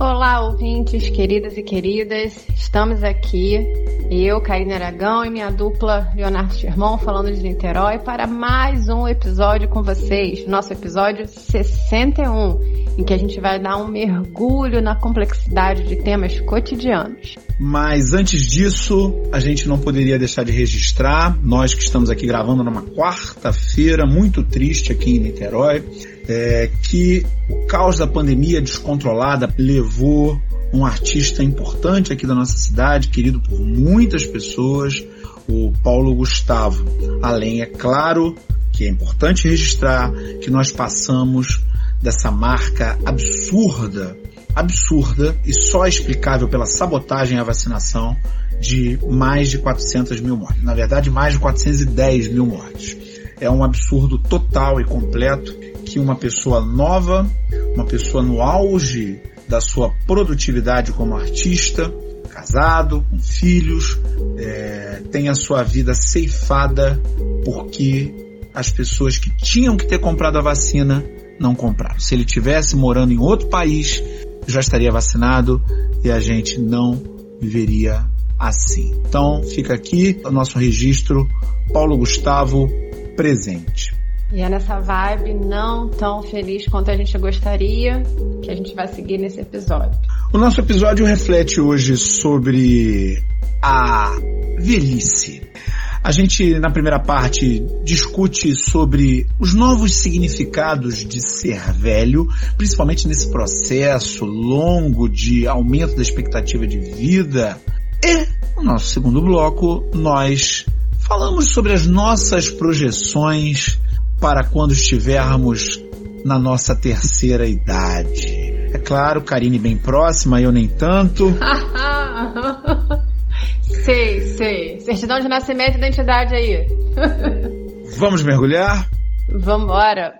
Olá, ouvintes, queridas e queridas. Estamos aqui, eu, Karine Aragão e minha dupla Leonardo Sherman, falando de Niterói, para mais um episódio com vocês. Nosso episódio 61, em que a gente vai dar um mergulho na complexidade de temas cotidianos. Mas antes disso, a gente não poderia deixar de registrar, nós que estamos aqui gravando numa quarta-feira muito triste aqui em Niterói, é, que o caos da pandemia descontrolada levou um artista importante aqui da nossa cidade, querido por muitas pessoas, o Paulo Gustavo. Além, é claro, que é importante registrar que nós passamos dessa marca absurda, absurda e só explicável pela sabotagem à vacinação de mais de 400 mil mortes. Na verdade, mais de 410 mil mortes. É um absurdo total e completo que uma pessoa nova, uma pessoa no auge da sua produtividade como artista, casado, com filhos, é, tem a sua vida ceifada porque as pessoas que tinham que ter comprado a vacina não compraram. Se ele tivesse morando em outro país, já estaria vacinado e a gente não viveria assim. Então fica aqui o nosso registro, Paulo Gustavo presente. E é nessa vibe não tão feliz quanto a gente gostaria que a gente vai seguir nesse episódio. O nosso episódio reflete hoje sobre a velhice. A gente, na primeira parte, discute sobre os novos significados de ser velho, principalmente nesse processo longo de aumento da expectativa de vida. E, no nosso segundo bloco, nós falamos sobre as nossas projeções para quando estivermos na nossa terceira idade. É claro, Karine bem próxima, eu nem tanto. sei, sei. Certidão de nascimento e identidade aí. Vamos mergulhar? Vambora.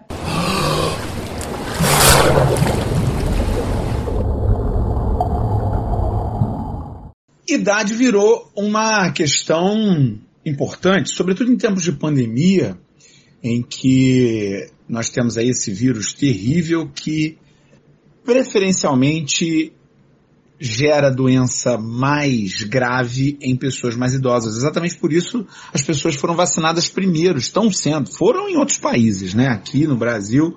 Idade virou uma questão importante, sobretudo em tempos de pandemia, em que nós temos aí esse vírus terrível que preferencialmente gera doença mais grave em pessoas mais idosas. Exatamente por isso as pessoas foram vacinadas primeiro, estão sendo, foram em outros países, né? Aqui no Brasil,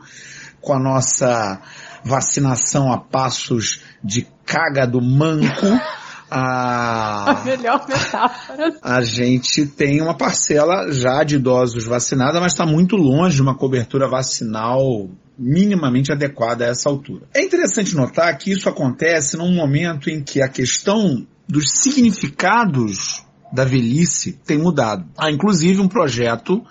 com a nossa vacinação a passos de caga do manco, a, a melhor metáfora. A gente tem uma parcela já de idosos vacinada, mas está muito longe de uma cobertura vacinal minimamente adequada a essa altura. É interessante notar que isso acontece num momento em que a questão dos significados da velhice tem mudado. Há inclusive um projeto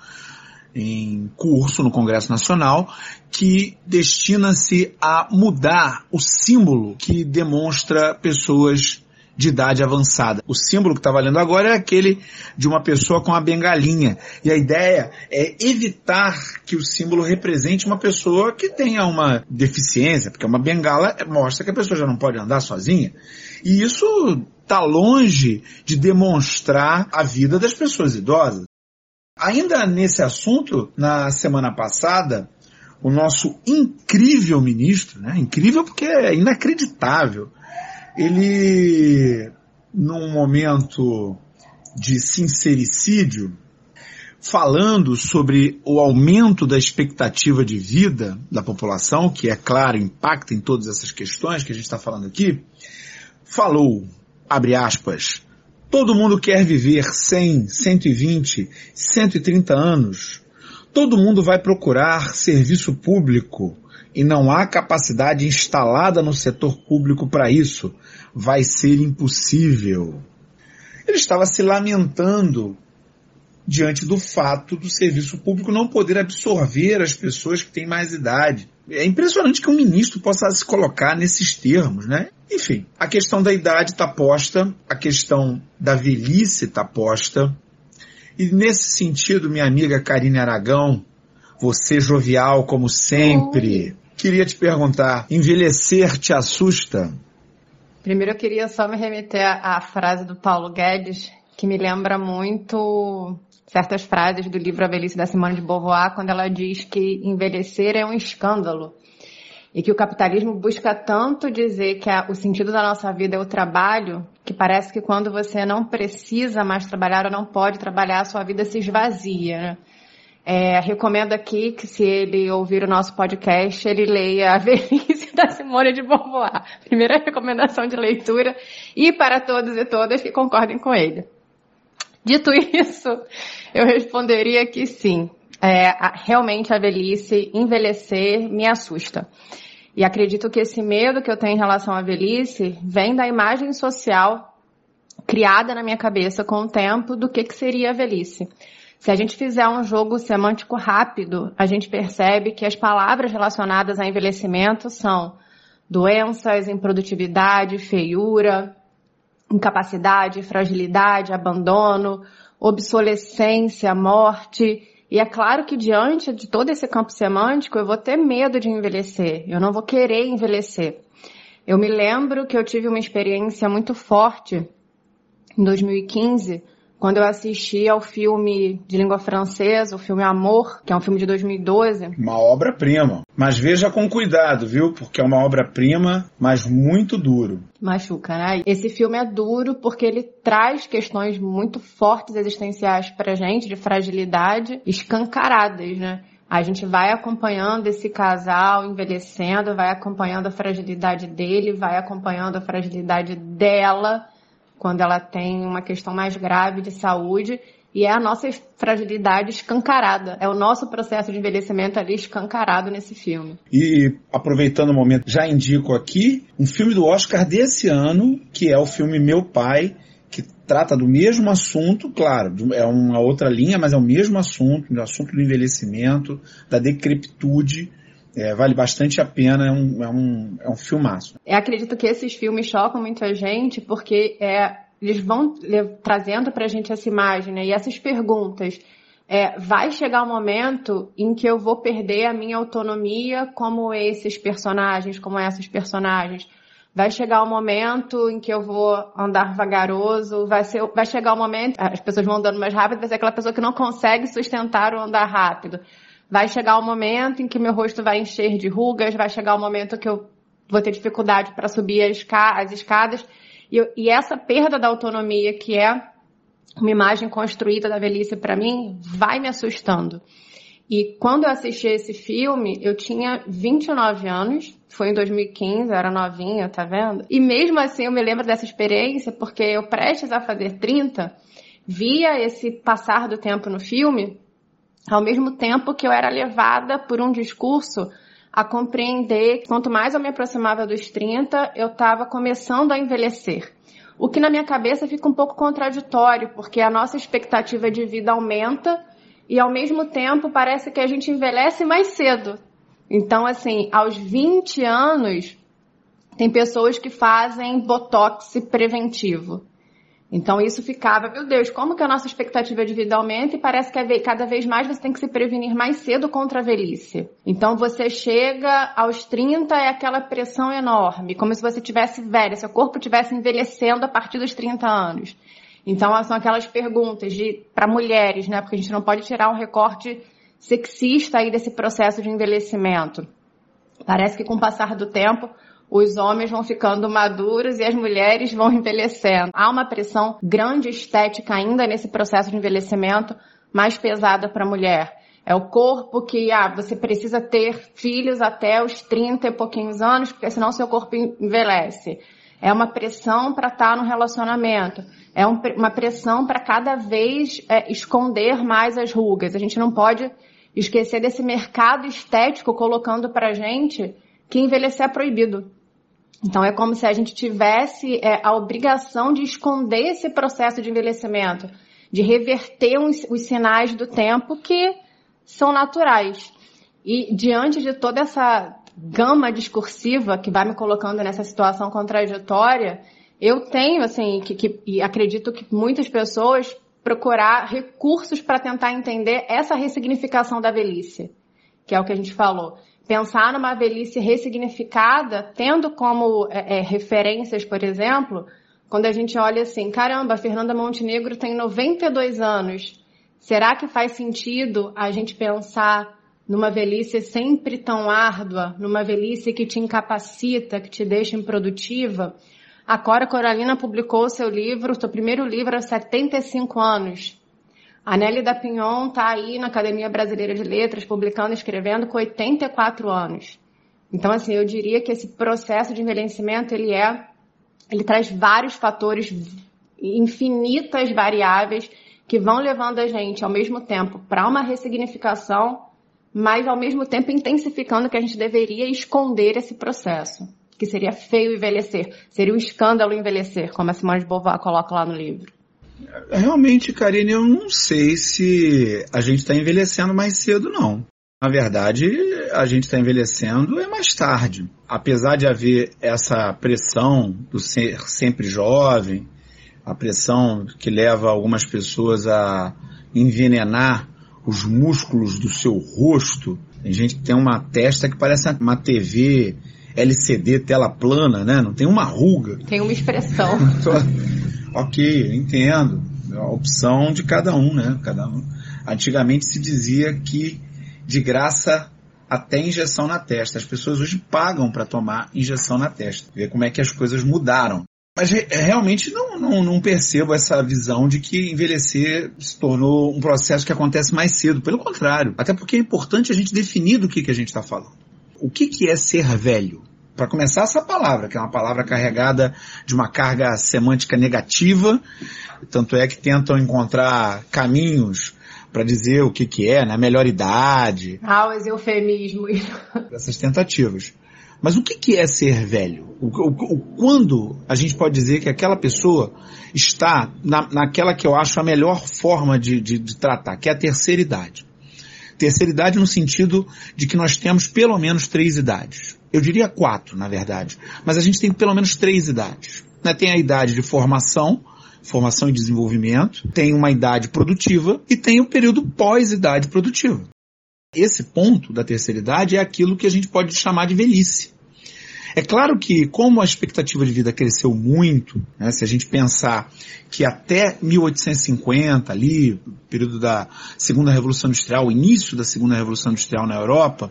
em curso no Congresso Nacional que destina-se a mudar o símbolo que demonstra pessoas de idade avançada. O símbolo que está valendo agora é aquele de uma pessoa com a bengalinha. E a ideia é evitar que o símbolo represente uma pessoa que tenha uma deficiência, porque uma bengala mostra que a pessoa já não pode andar sozinha. E isso está longe de demonstrar a vida das pessoas idosas. Ainda nesse assunto, na semana passada, o nosso incrível ministro, né? incrível porque é inacreditável, ele, num momento de sincericídio, falando sobre o aumento da expectativa de vida da população, que é claro, impacta em todas essas questões que a gente está falando aqui, falou, abre aspas, todo mundo quer viver 100, 120, 130 anos. Todo mundo vai procurar serviço público, e não há capacidade instalada no setor público para isso, vai ser impossível. Ele estava se lamentando diante do fato do serviço público não poder absorver as pessoas que têm mais idade. É impressionante que um ministro possa se colocar nesses termos, né? Enfim, a questão da idade está posta, a questão da velhice está posta. E nesse sentido, minha amiga Karine Aragão, você jovial como sempre, Queria te perguntar, envelhecer te assusta? Primeiro eu queria só me remeter à frase do Paulo Guedes, que me lembra muito certas frases do livro A Velhice da Simone de Beauvoir, quando ela diz que envelhecer é um escândalo. e que o capitalismo busca tanto dizer que a, o sentido da nossa vida é o trabalho, que parece que quando você não precisa mais trabalhar ou não pode trabalhar, a sua vida se esvazia. Né? É, recomendo aqui que se ele ouvir o nosso podcast, ele leia A Velhice da Simone de Beauvoir. Primeira recomendação de leitura e para todos e todas que concordem com ele. Dito isso, eu responderia que sim. É, realmente a velhice, envelhecer, me assusta. E acredito que esse medo que eu tenho em relação à velhice vem da imagem social criada na minha cabeça com o tempo do que, que seria a velhice. Se a gente fizer um jogo semântico rápido, a gente percebe que as palavras relacionadas a envelhecimento são doenças, improdutividade, feiura, incapacidade, fragilidade, abandono, obsolescência, morte. E é claro que diante de todo esse campo semântico, eu vou ter medo de envelhecer. Eu não vou querer envelhecer. Eu me lembro que eu tive uma experiência muito forte em 2015, quando eu assisti ao filme de língua francesa, o filme Amor, que é um filme de 2012. Uma obra-prima. Mas veja com cuidado, viu? Porque é uma obra-prima, mas muito duro. Machuca, né? Esse filme é duro porque ele traz questões muito fortes existenciais pra gente, de fragilidade, escancaradas, né? A gente vai acompanhando esse casal envelhecendo, vai acompanhando a fragilidade dele, vai acompanhando a fragilidade dela quando ela tem uma questão mais grave de saúde e é a nossa fragilidade escancarada. É o nosso processo de envelhecimento ali escancarado nesse filme. E aproveitando o momento, já indico aqui um filme do Oscar desse ano, que é o filme Meu Pai, que trata do mesmo assunto, claro, é uma outra linha, mas é o mesmo assunto, o assunto do envelhecimento, da decrepitude é, vale bastante a pena, é um, é um, é um filmaço. Eu acredito que esses filmes chocam muita gente porque é, eles vão trazendo pra gente essa imagem né, e essas perguntas. É, vai chegar um momento em que eu vou perder a minha autonomia como esses personagens, como essas personagens. Vai chegar um momento em que eu vou andar vagaroso, vai, ser, vai chegar um momento, as pessoas vão andando mais rápido, vai ser aquela pessoa que não consegue sustentar o andar rápido. Vai chegar o momento em que meu rosto vai encher de rugas, vai chegar o momento que eu vou ter dificuldade para subir as escadas. E, e essa perda da autonomia, que é uma imagem construída da velhice para mim, vai me assustando. E quando eu assisti esse filme, eu tinha 29 anos, foi em 2015, eu era novinha, tá vendo? E mesmo assim eu me lembro dessa experiência, porque eu prestes a fazer 30, via esse passar do tempo no filme ao mesmo tempo que eu era levada por um discurso a compreender que quanto mais eu me aproximava dos 30, eu estava começando a envelhecer. O que na minha cabeça fica um pouco contraditório, porque a nossa expectativa de vida aumenta e ao mesmo tempo parece que a gente envelhece mais cedo. Então, assim, aos 20 anos, tem pessoas que fazem botox preventivo. Então isso ficava, meu Deus, como que a nossa expectativa de vida aumenta e parece que cada vez mais você tem que se prevenir mais cedo contra a velhice. Então você chega aos 30 é aquela pressão enorme, como se você tivesse velha, seu corpo tivesse envelhecendo a partir dos 30 anos. Então são aquelas perguntas de para mulheres, né? Porque a gente não pode tirar um recorte sexista aí desse processo de envelhecimento. Parece que com o passar do tempo os homens vão ficando maduros e as mulheres vão envelhecendo. Há uma pressão grande estética ainda nesse processo de envelhecimento mais pesada para a mulher. É o corpo que ah, você precisa ter filhos até os 30 e pouquinhos anos, porque senão seu corpo envelhece. É uma pressão para estar tá no relacionamento. É um, uma pressão para cada vez é, esconder mais as rugas. A gente não pode esquecer desse mercado estético colocando para gente que envelhecer é proibido. Então é como se a gente tivesse é, a obrigação de esconder esse processo de envelhecimento, de reverter os, os sinais do tempo que são naturais. E diante de toda essa gama discursiva que vai me colocando nessa situação contraditória, eu tenho, assim, que, que, e acredito que muitas pessoas procurar recursos para tentar entender essa ressignificação da velhice, que é o que a gente falou pensar numa velhice ressignificada, tendo como é, é, referências, por exemplo, quando a gente olha assim, caramba, a Fernanda Montenegro tem 92 anos. Será que faz sentido a gente pensar numa velhice sempre tão árdua, numa velhice que te incapacita, que te deixa improdutiva, a Cora Coralina publicou seu livro, seu primeiro livro aos 75 anos. A Nelly da Pinhon está aí na Academia Brasileira de Letras, publicando e escrevendo com 84 anos. Então, assim, eu diria que esse processo de envelhecimento, ele é, ele traz vários fatores, infinitas variáveis que vão levando a gente, ao mesmo tempo, para uma ressignificação, mas ao mesmo tempo intensificando que a gente deveria esconder esse processo que seria feio envelhecer, seria um escândalo envelhecer, como a Simone de Beauvoir coloca lá no livro. Realmente, Karine, eu não sei se a gente está envelhecendo mais cedo, não. Na verdade, a gente está envelhecendo é mais tarde. Apesar de haver essa pressão do ser sempre jovem, a pressão que leva algumas pessoas a envenenar os músculos do seu rosto. Tem gente que tem uma testa que parece uma TV LCD tela plana, né? Não tem uma ruga. Tem uma expressão. ok, entendo. É a opção de cada um, né? Cada um. Antigamente se dizia que de graça até injeção na testa. As pessoas hoje pagam para tomar injeção na testa. Ver como é que as coisas mudaram. Mas realmente não, não, não, percebo essa visão de que envelhecer se tornou um processo que acontece mais cedo. Pelo contrário. Até porque é importante a gente definir do que, que a gente está falando o que, que é ser velho? Para começar essa palavra, que é uma palavra carregada de uma carga semântica negativa, tanto é que tentam encontrar caminhos para dizer o que, que é, né? Melhor idade. Ah, os eufemismos. Essas tentativas. Mas o que, que é ser velho? O, o, o, quando a gente pode dizer que aquela pessoa está na, naquela que eu acho a melhor forma de, de, de tratar, que é a terceira idade. Terceira idade no sentido de que nós temos pelo menos três idades. Eu diria quatro, na verdade. Mas a gente tem pelo menos três idades. Né? Tem a idade de formação, formação e desenvolvimento, tem uma idade produtiva e tem o período pós-idade produtiva. Esse ponto da terceira idade é aquilo que a gente pode chamar de velhice. É claro que, como a expectativa de vida cresceu muito, né, se a gente pensar que até 1850, ali, período da Segunda Revolução Industrial, início da Segunda Revolução Industrial na Europa,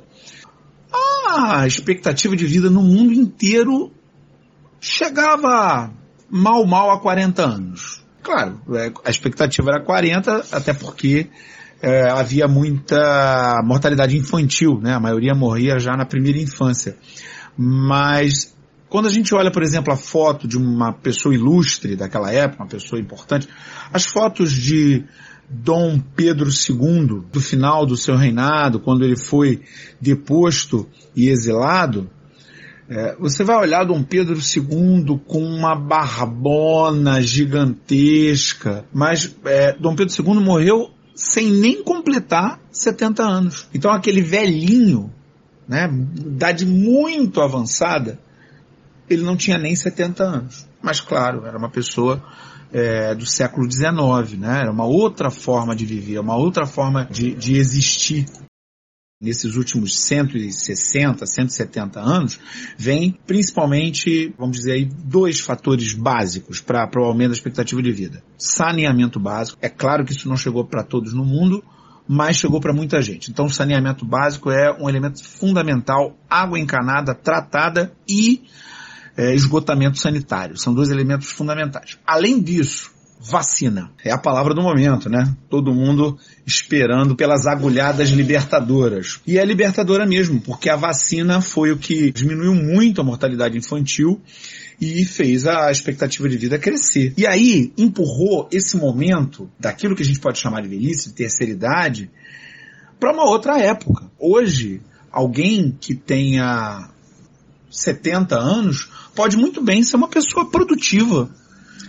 a expectativa de vida no mundo inteiro chegava mal, mal a 40 anos. Claro, é, a expectativa era 40, até porque é, havia muita mortalidade infantil, né? A maioria morria já na primeira infância. Mas quando a gente olha, por exemplo, a foto de uma pessoa ilustre daquela época, uma pessoa importante, as fotos de Dom Pedro II, do final do seu reinado, quando ele foi deposto e exilado, é, você vai olhar Dom Pedro II com uma barbona gigantesca, mas é, Dom Pedro II morreu sem nem completar 70 anos. Então aquele velhinho né, idade muito avançada, ele não tinha nem 70 anos. Mas claro, era uma pessoa é, do século XIX, né? Era uma outra forma de viver, uma outra forma de, de existir. Nesses últimos 160, 170 anos, vem principalmente, vamos dizer aí, dois fatores básicos para o aumento da expectativa de vida. Saneamento básico. É claro que isso não chegou para todos no mundo, mas chegou para muita gente. Então, saneamento básico é um elemento fundamental, água encanada, tratada e é, esgotamento sanitário. São dois elementos fundamentais. Além disso, vacina. É a palavra do momento, né? Todo mundo esperando pelas agulhadas libertadoras. E é libertadora mesmo, porque a vacina foi o que diminuiu muito a mortalidade infantil e fez a expectativa de vida crescer. E aí empurrou esse momento daquilo que a gente pode chamar de velhice, de terceira idade, para uma outra época. Hoje, alguém que tenha 70 anos pode muito bem ser uma pessoa produtiva,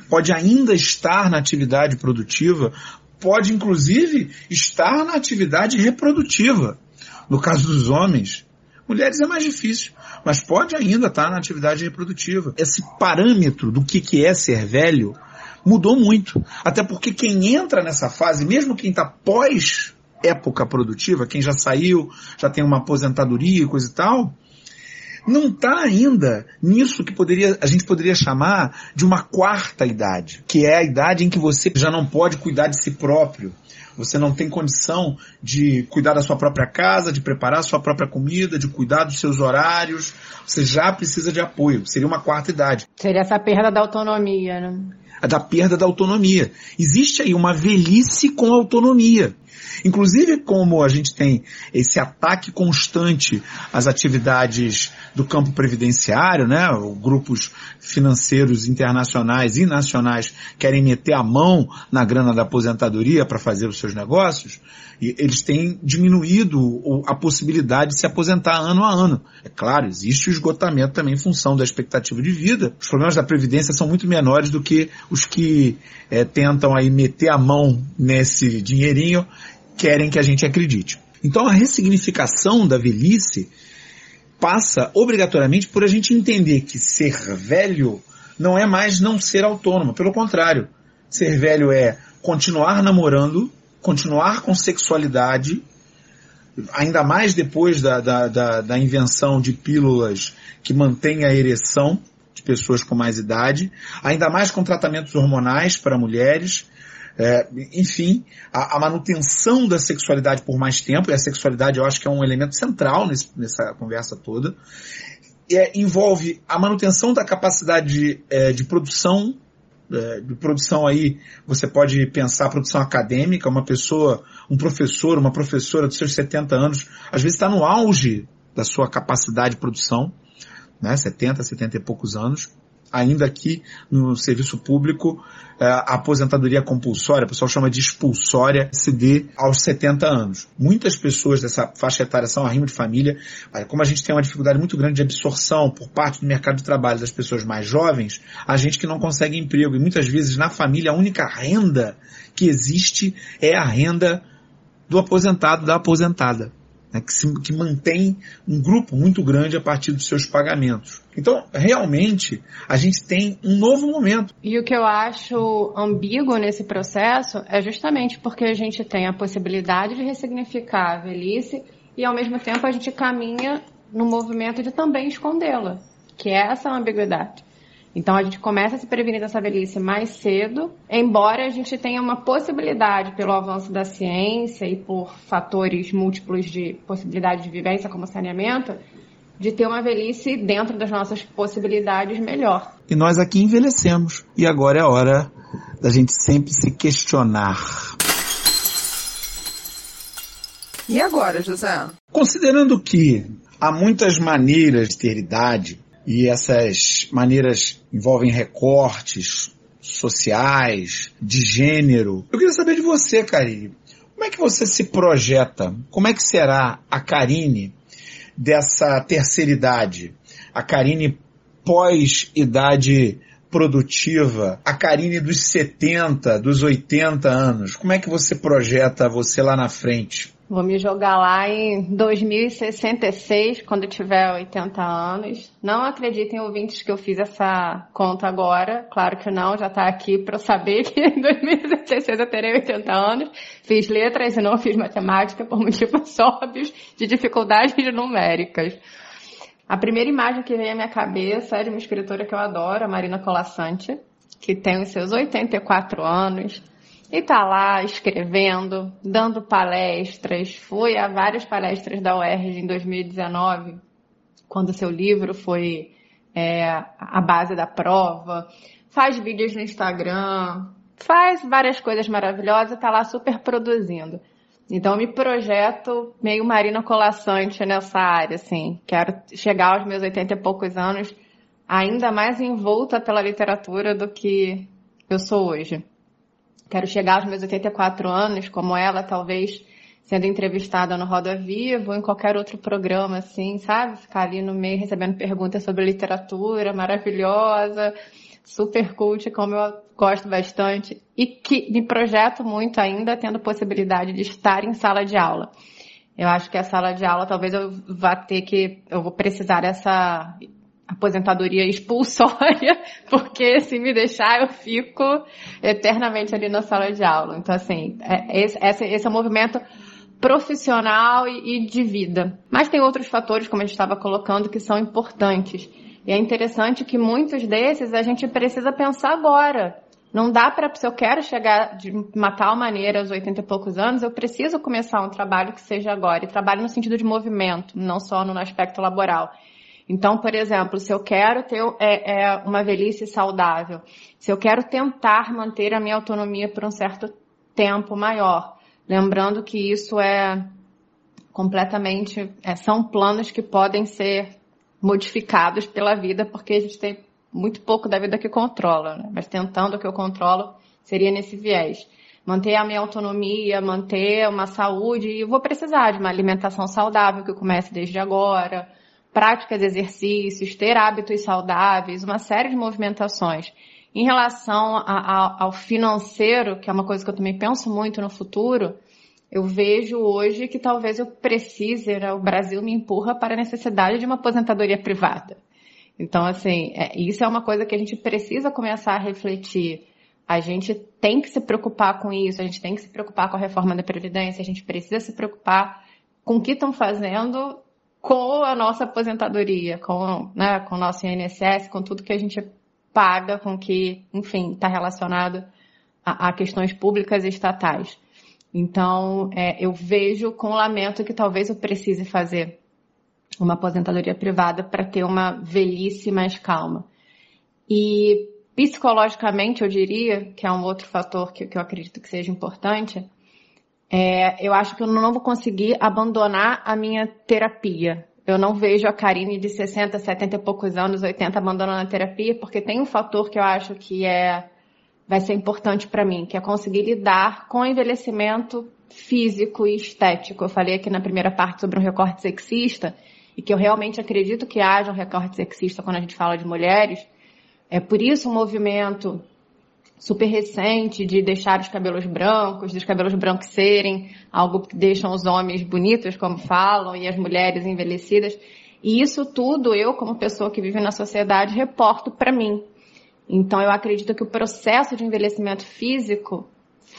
pode ainda estar na atividade produtiva, pode inclusive estar na atividade reprodutiva. No caso dos homens, mulheres é mais difícil mas pode ainda estar na atividade reprodutiva. Esse parâmetro do que, que é ser velho mudou muito. Até porque quem entra nessa fase, mesmo quem está pós época produtiva, quem já saiu, já tem uma aposentadoria e coisa e tal, não está ainda nisso que poderia, a gente poderia chamar de uma quarta idade, que é a idade em que você já não pode cuidar de si próprio. você não tem condição de cuidar da sua própria casa, de preparar a sua própria comida, de cuidar dos seus horários, você já precisa de apoio. Seria uma quarta idade. Seria essa perda da autonomia, né? Da perda da autonomia. Existe aí uma velhice com autonomia. Inclusive, como a gente tem esse ataque constante às atividades do campo previdenciário, né? Grupos financeiros internacionais e nacionais querem meter a mão na grana da aposentadoria para fazer os seus negócios, e eles têm diminuído a possibilidade de se aposentar ano a ano. É claro, existe o esgotamento também em função da expectativa de vida. Os problemas da Previdência são muito menores do que os que é, tentam aí meter a mão nesse dinheirinho querem que a gente acredite. Então a ressignificação da velhice passa obrigatoriamente por a gente entender que ser velho não é mais não ser autônomo. Pelo contrário, ser velho é continuar namorando, continuar com sexualidade, ainda mais depois da, da, da, da invenção de pílulas que mantêm a ereção de pessoas com mais idade, ainda mais com tratamentos hormonais para mulheres, é, enfim, a, a, manutenção da sexualidade por mais tempo, e a sexualidade eu acho que é um elemento central nesse, nessa conversa toda, é, envolve a manutenção da capacidade de, é, de produção, é, de produção aí, você pode pensar produção acadêmica, uma pessoa, um professor, uma professora dos seus 70 anos, às vezes está no auge da sua capacidade de produção, né, 70, 70 e poucos anos, ainda aqui no serviço público, é, a aposentadoria compulsória, o pessoal chama de expulsória, se dê aos 70 anos. Muitas pessoas dessa faixa etária são arrimo de família. Como a gente tem uma dificuldade muito grande de absorção por parte do mercado de trabalho das pessoas mais jovens, a gente que não consegue emprego. E muitas vezes na família a única renda que existe é a renda do aposentado, da aposentada né, que, se, que mantém um grupo muito grande a partir dos seus pagamentos. Então, realmente, a gente tem um novo momento. E o que eu acho ambíguo nesse processo é justamente porque a gente tem a possibilidade de ressignificar a velhice e, ao mesmo tempo, a gente caminha no movimento de também escondê-la, que é essa ambiguidade. Então a gente começa a se prevenir dessa velhice mais cedo, embora a gente tenha uma possibilidade pelo avanço da ciência e por fatores múltiplos de possibilidade de vivência como saneamento, de ter uma velhice dentro das nossas possibilidades melhor. E nós aqui envelhecemos. E agora é a hora da gente sempre se questionar. E agora, José? Considerando que há muitas maneiras de ter idade, e essas maneiras envolvem recortes sociais, de gênero. Eu queria saber de você, Karine. Como é que você se projeta? Como é que será a Karine dessa terceira idade? A Karine pós-idade produtiva, a Karine dos 70, dos 80 anos. Como é que você projeta você lá na frente? Vou me jogar lá em 2066, quando tiver 80 anos. Não acreditem, ouvintes, que eu fiz essa conta agora. Claro que não, já está aqui para eu saber que em 2066 eu terei 80 anos. Fiz letras e não fiz matemática por motivos óbvios de dificuldades numéricas. A primeira imagem que veio à minha cabeça é de uma escritora que eu adoro, a Marina Colassante, que tem os seus 84 anos, e tá lá escrevendo, dando palestras. Fui a várias palestras da UERJ em 2019, quando seu livro foi é, a base da prova. Faz vídeos no Instagram, faz várias coisas maravilhosas, tá lá super produzindo. Então me projeto meio Marina Colassante nessa área, assim. Quero chegar aos meus 80 e poucos anos ainda mais envolta pela literatura do que eu sou hoje. Quero chegar aos meus 84 anos, como ela, talvez sendo entrevistada no Roda Viva ou em qualquer outro programa, assim, sabe? Ficar ali no meio recebendo perguntas sobre literatura maravilhosa, super cult, como eu gosto bastante, e que me projeto muito ainda tendo possibilidade de estar em sala de aula. Eu acho que a sala de aula talvez eu vá ter que, eu vou precisar dessa aposentadoria expulsória, porque se me deixar eu fico eternamente ali na sala de aula. Então, assim, é, esse, esse é o movimento profissional e, e de vida. Mas tem outros fatores, como a gente estava colocando, que são importantes. E é interessante que muitos desses a gente precisa pensar agora. Não dá para, se eu quero chegar de uma tal maneira aos 80 e poucos anos, eu preciso começar um trabalho que seja agora. E trabalho no sentido de movimento, não só no aspecto laboral. Então, por exemplo, se eu quero ter é, é, uma velhice saudável, se eu quero tentar manter a minha autonomia por um certo tempo maior, lembrando que isso é completamente, é, são planos que podem ser modificados pela vida, porque a gente tem muito pouco da vida que controla, né? mas tentando o que eu controlo seria nesse viés. Manter a minha autonomia, manter uma saúde, e vou precisar de uma alimentação saudável que comece desde agora, práticas exercícios, ter hábitos saudáveis, uma série de movimentações. Em relação a, a, ao financeiro, que é uma coisa que eu também penso muito no futuro, eu vejo hoje que talvez eu precise, né, o Brasil me empurra para a necessidade de uma aposentadoria privada. Então, assim, é, isso é uma coisa que a gente precisa começar a refletir. A gente tem que se preocupar com isso, a gente tem que se preocupar com a reforma da Previdência, a gente precisa se preocupar com o que estão fazendo com a nossa aposentadoria, com, né, com o nosso INSS, com tudo que a gente paga, com que, enfim, está relacionado a, a, questões públicas e estatais. Então, é, eu vejo com lamento que talvez eu precise fazer uma aposentadoria privada para ter uma velhice mais calma. E psicologicamente, eu diria, que é um outro fator que, que eu acredito que seja importante, é, eu acho que eu não vou conseguir abandonar a minha terapia. Eu não vejo a Karine de 60, 70 e poucos anos, 80 abandonando a terapia, porque tem um fator que eu acho que é vai ser importante para mim, que é conseguir lidar com o envelhecimento físico e estético. Eu falei aqui na primeira parte sobre um recorte sexista, e que eu realmente acredito que haja um recorte sexista quando a gente fala de mulheres. É por isso um movimento super recente de deixar os cabelos brancos, dos cabelos brancos serem algo que deixam os homens bonitos, como falam, e as mulheres envelhecidas. E isso tudo eu, como pessoa que vive na sociedade, reporto para mim. Então eu acredito que o processo de envelhecimento físico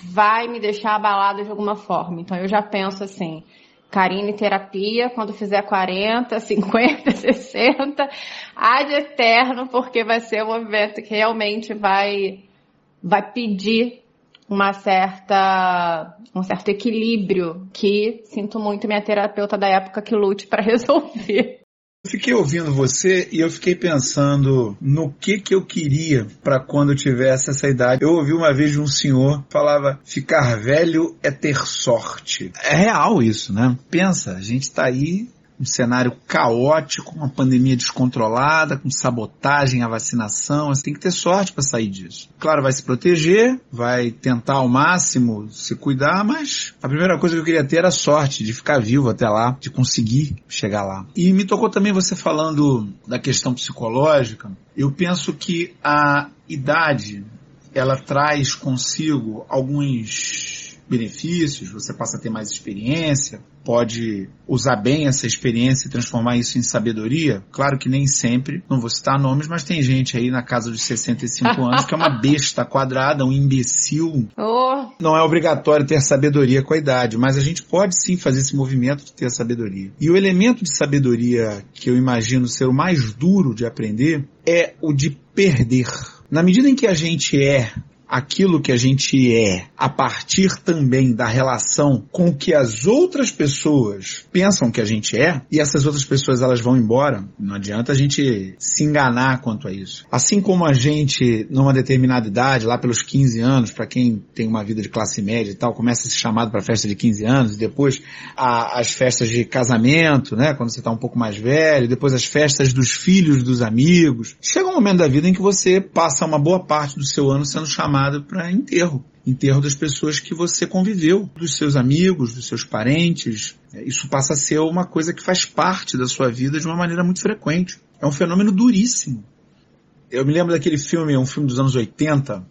vai me deixar abalada de alguma forma. Então eu já penso assim, Karine terapia quando fizer 40, 50, 60, ad eterno, porque vai ser um movimento que realmente vai, vai pedir uma certa, um certo equilíbrio que sinto muito minha terapeuta da época que lute para resolver. Eu fiquei ouvindo você e eu fiquei pensando no que que eu queria para quando eu tivesse essa idade. Eu ouvi uma vez de um senhor falava: ficar velho é ter sorte. É real isso, né? Pensa, a gente está aí um cenário caótico, uma pandemia descontrolada, com sabotagem à vacinação. Você tem que ter sorte para sair disso. Claro, vai se proteger, vai tentar ao máximo se cuidar, mas a primeira coisa que eu queria ter era sorte de ficar vivo até lá, de conseguir chegar lá. E me tocou também você falando da questão psicológica. Eu penso que a idade ela traz consigo alguns benefícios, você passa a ter mais experiência, pode usar bem essa experiência e transformar isso em sabedoria? Claro que nem sempre, não vou citar nomes, mas tem gente aí na casa dos 65 anos que é uma besta quadrada, um imbecil. Oh. Não é obrigatório ter sabedoria com a idade, mas a gente pode sim fazer esse movimento de ter sabedoria. E o elemento de sabedoria que eu imagino ser o mais duro de aprender é o de perder. Na medida em que a gente é aquilo que a gente é a partir também da relação com que as outras pessoas pensam que a gente é, e essas outras pessoas elas vão embora, não adianta a gente se enganar quanto a isso. Assim como a gente, numa determinada idade, lá pelos 15 anos, para quem tem uma vida de classe média e tal, começa a ser chamado para festa de 15 anos, e depois a, as festas de casamento, né, quando você está um pouco mais velho, depois as festas dos filhos dos amigos. Chega um momento da vida em que você passa uma boa parte do seu ano sendo chamado chamado para enterro. Enterro das pessoas que você conviveu, dos seus amigos, dos seus parentes. É, isso passa a ser uma coisa que faz parte da sua vida de uma maneira muito frequente. É um fenômeno duríssimo. Eu me lembro daquele filme, um filme dos anos 80,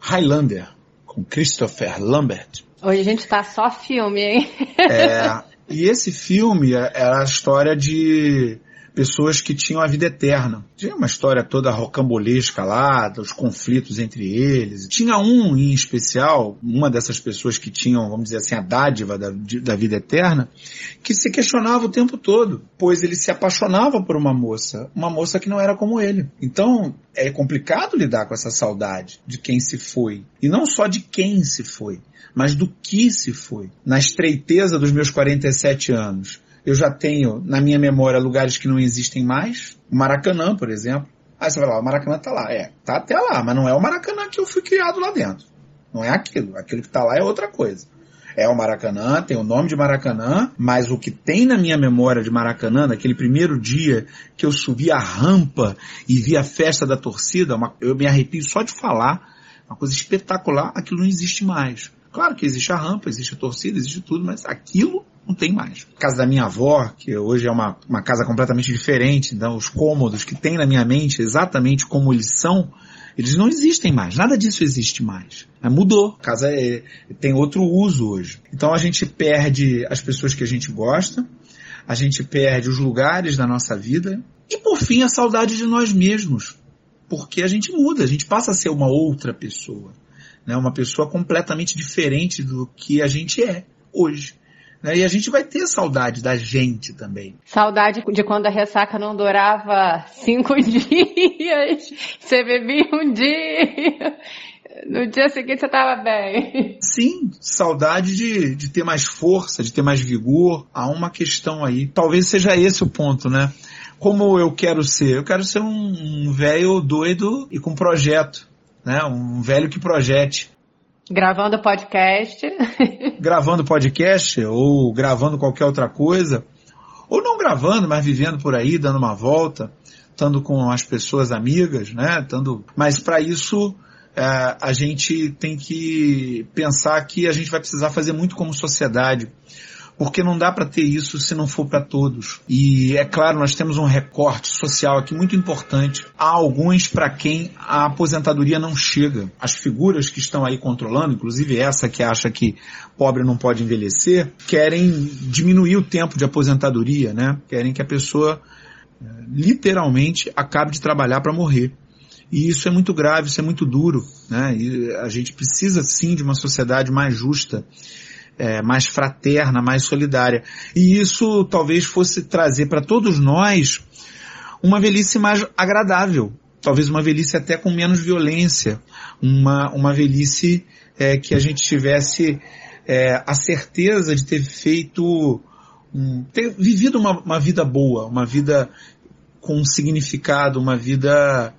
Highlander, com Christopher Lambert. Hoje a gente tá só filme, hein? é, e esse filme era a história de pessoas que tinham a vida eterna. Tinha uma história toda rocambolesca lá, dos conflitos entre eles. Tinha um em especial, uma dessas pessoas que tinham, vamos dizer assim, a dádiva da, da vida eterna, que se questionava o tempo todo, pois ele se apaixonava por uma moça, uma moça que não era como ele. Então, é complicado lidar com essa saudade de quem se foi. E não só de quem se foi, mas do que se foi. Na estreiteza dos meus 47 anos, eu já tenho na minha memória lugares que não existem mais. O Maracanã, por exemplo. Aí você vai lá, o Maracanã tá lá. É, tá até lá, mas não é o Maracanã que eu fui criado lá dentro. Não é aquilo. Aquilo que tá lá é outra coisa. É o Maracanã, tem o nome de Maracanã, mas o que tem na minha memória de Maracanã, naquele primeiro dia que eu subi a rampa e vi a festa da torcida, uma, eu me arrepio só de falar, uma coisa espetacular, aquilo não existe mais. Claro que existe a rampa, existe a torcida, existe tudo, mas aquilo não tem mais. Casa da minha avó, que hoje é uma, uma casa completamente diferente, então os cômodos que tem na minha mente, exatamente como eles são, eles não existem mais. Nada disso existe mais. Mudou. A casa é, tem outro uso hoje. Então a gente perde as pessoas que a gente gosta, a gente perde os lugares da nossa vida e por fim a saudade de nós mesmos. Porque a gente muda, a gente passa a ser uma outra pessoa. Né? Uma pessoa completamente diferente do que a gente é hoje. Né? E a gente vai ter saudade da gente também. Saudade de quando a ressaca não durava cinco dias, você bebia um dia. No dia seguinte você estava bem. Sim, saudade de, de ter mais força, de ter mais vigor. Há uma questão aí. Talvez seja esse o ponto, né? Como eu quero ser? Eu quero ser um, um velho doido e com projeto. Né? Um velho que projete. Gravando podcast. gravando podcast ou gravando qualquer outra coisa. Ou não gravando, mas vivendo por aí, dando uma volta, estando com as pessoas amigas, né? Estando... Mas para isso é, a gente tem que pensar que a gente vai precisar fazer muito como sociedade porque não dá para ter isso se não for para todos. E é claro, nós temos um recorte social aqui muito importante. Há alguns para quem a aposentadoria não chega. As figuras que estão aí controlando, inclusive essa que acha que pobre não pode envelhecer, querem diminuir o tempo de aposentadoria, né? Querem que a pessoa eh, literalmente acabe de trabalhar para morrer. E isso é muito grave, isso é muito duro, né? E a gente precisa sim de uma sociedade mais justa é, mais fraterna, mais solidária. E isso talvez fosse trazer para todos nós uma velhice mais agradável, talvez uma velhice até com menos violência, uma, uma velhice é, que a gente tivesse é, a certeza de ter feito, um, ter vivido uma, uma vida boa, uma vida com um significado, uma vida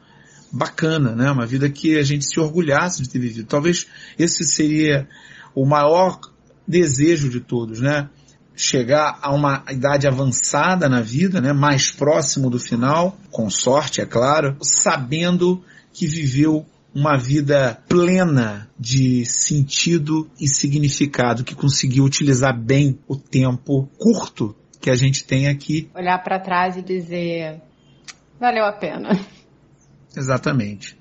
bacana, né? Uma vida que a gente se orgulhasse de ter vivido. Talvez esse seria o maior desejo de todos, né? Chegar a uma idade avançada na vida, né? Mais próximo do final, com sorte, é claro, sabendo que viveu uma vida plena de sentido e significado, que conseguiu utilizar bem o tempo curto que a gente tem aqui. Olhar para trás e dizer, valeu a pena. Exatamente.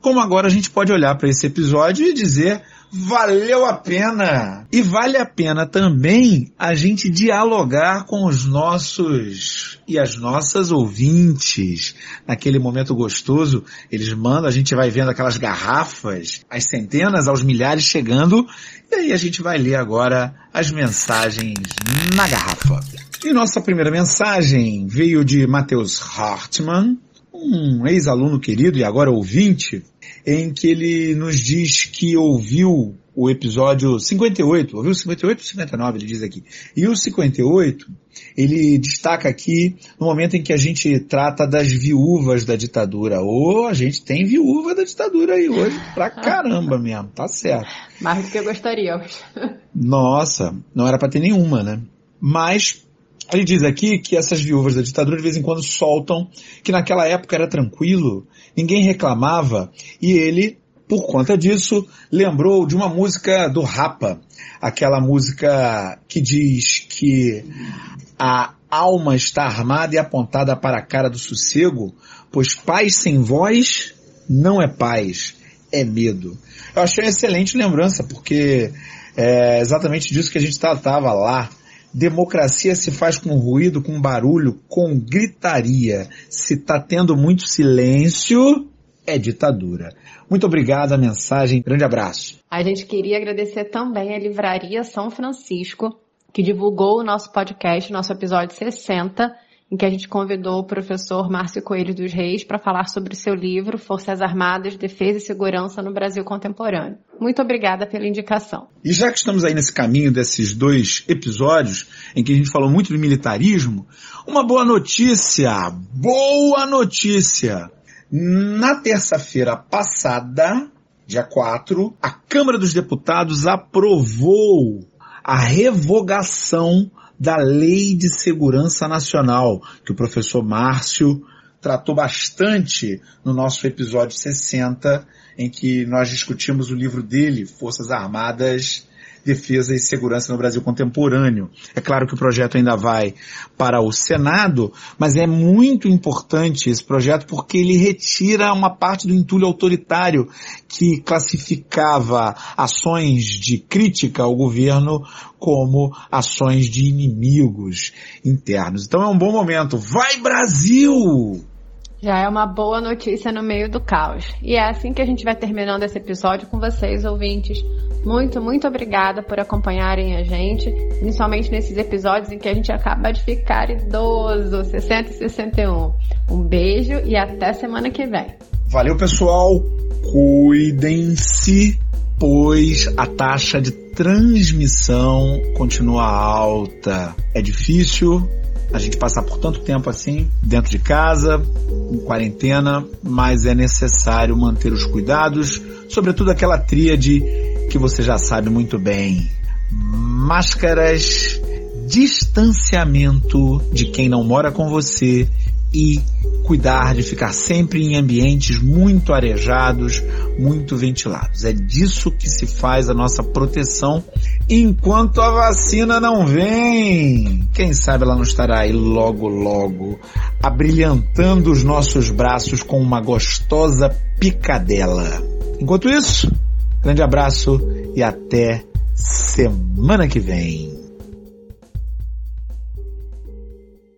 Como agora a gente pode olhar para esse episódio e dizer, valeu a pena. E vale a pena também a gente dialogar com os nossos e as nossas ouvintes. Naquele momento gostoso, eles mandam, a gente vai vendo aquelas garrafas, as centenas aos milhares chegando, e aí a gente vai ler agora as mensagens na garrafa. E nossa primeira mensagem veio de Matheus Hartmann, um ex-aluno querido e agora ouvinte, em que ele nos diz que ouviu o episódio 58, ouviu 58 ou 59, ele diz aqui. E o 58, ele destaca aqui no momento em que a gente trata das viúvas da ditadura. Ou oh, a gente tem viúva da ditadura aí hoje pra caramba mesmo, tá certo. Mais do que gostaríamos. Nossa, não era para ter nenhuma, né? Mas ele diz aqui que essas viúvas da ditadura de vez em quando soltam que naquela época era tranquilo, ninguém reclamava, e ele, por conta disso, lembrou de uma música do Rapa, aquela música que diz que a alma está armada e apontada para a cara do sossego, pois paz sem voz não é paz, é medo. Eu achei uma excelente lembrança, porque é exatamente disso que a gente tratava lá Democracia se faz com ruído, com barulho, com gritaria. Se está tendo muito silêncio, é ditadura. Muito obrigado a mensagem. Grande abraço. A gente queria agradecer também a Livraria São Francisco, que divulgou o nosso podcast, nosso episódio 60, em que a gente convidou o professor Márcio Coelho dos Reis para falar sobre seu livro Forças Armadas, Defesa e Segurança no Brasil Contemporâneo. Muito obrigada pela indicação. E já que estamos aí nesse caminho desses dois episódios, em que a gente falou muito de militarismo, uma boa notícia! Boa notícia! Na terça-feira passada, dia 4, a Câmara dos Deputados aprovou a revogação da Lei de Segurança Nacional, que o professor Márcio tratou bastante no nosso episódio 60, em que nós discutimos o livro dele, Forças Armadas defesa e segurança no Brasil contemporâneo. É claro que o projeto ainda vai para o Senado, mas é muito importante esse projeto porque ele retira uma parte do entulho autoritário que classificava ações de crítica ao governo como ações de inimigos internos. Então é um bom momento. Vai Brasil! Já é uma boa notícia no meio do caos. E é assim que a gente vai terminando esse episódio com vocês, ouvintes. Muito, muito obrigada por acompanharem a gente, principalmente nesses episódios em que a gente acaba de ficar idoso, 60 e 61. Um beijo e até semana que vem. Valeu, pessoal. Cuidem-se, pois a taxa de transmissão continua alta. É difícil, a gente passar por tanto tempo assim, dentro de casa, em quarentena, mas é necessário manter os cuidados, sobretudo aquela tríade que você já sabe muito bem. Máscaras, distanciamento de quem não mora com você e cuidar de ficar sempre em ambientes muito arejados, muito ventilados. É disso que se faz a nossa proteção enquanto a vacina não vem. Quem sabe ela não estará aí logo, logo, abrilhantando os nossos braços com uma gostosa picadela. Enquanto isso, grande abraço e até semana que vem.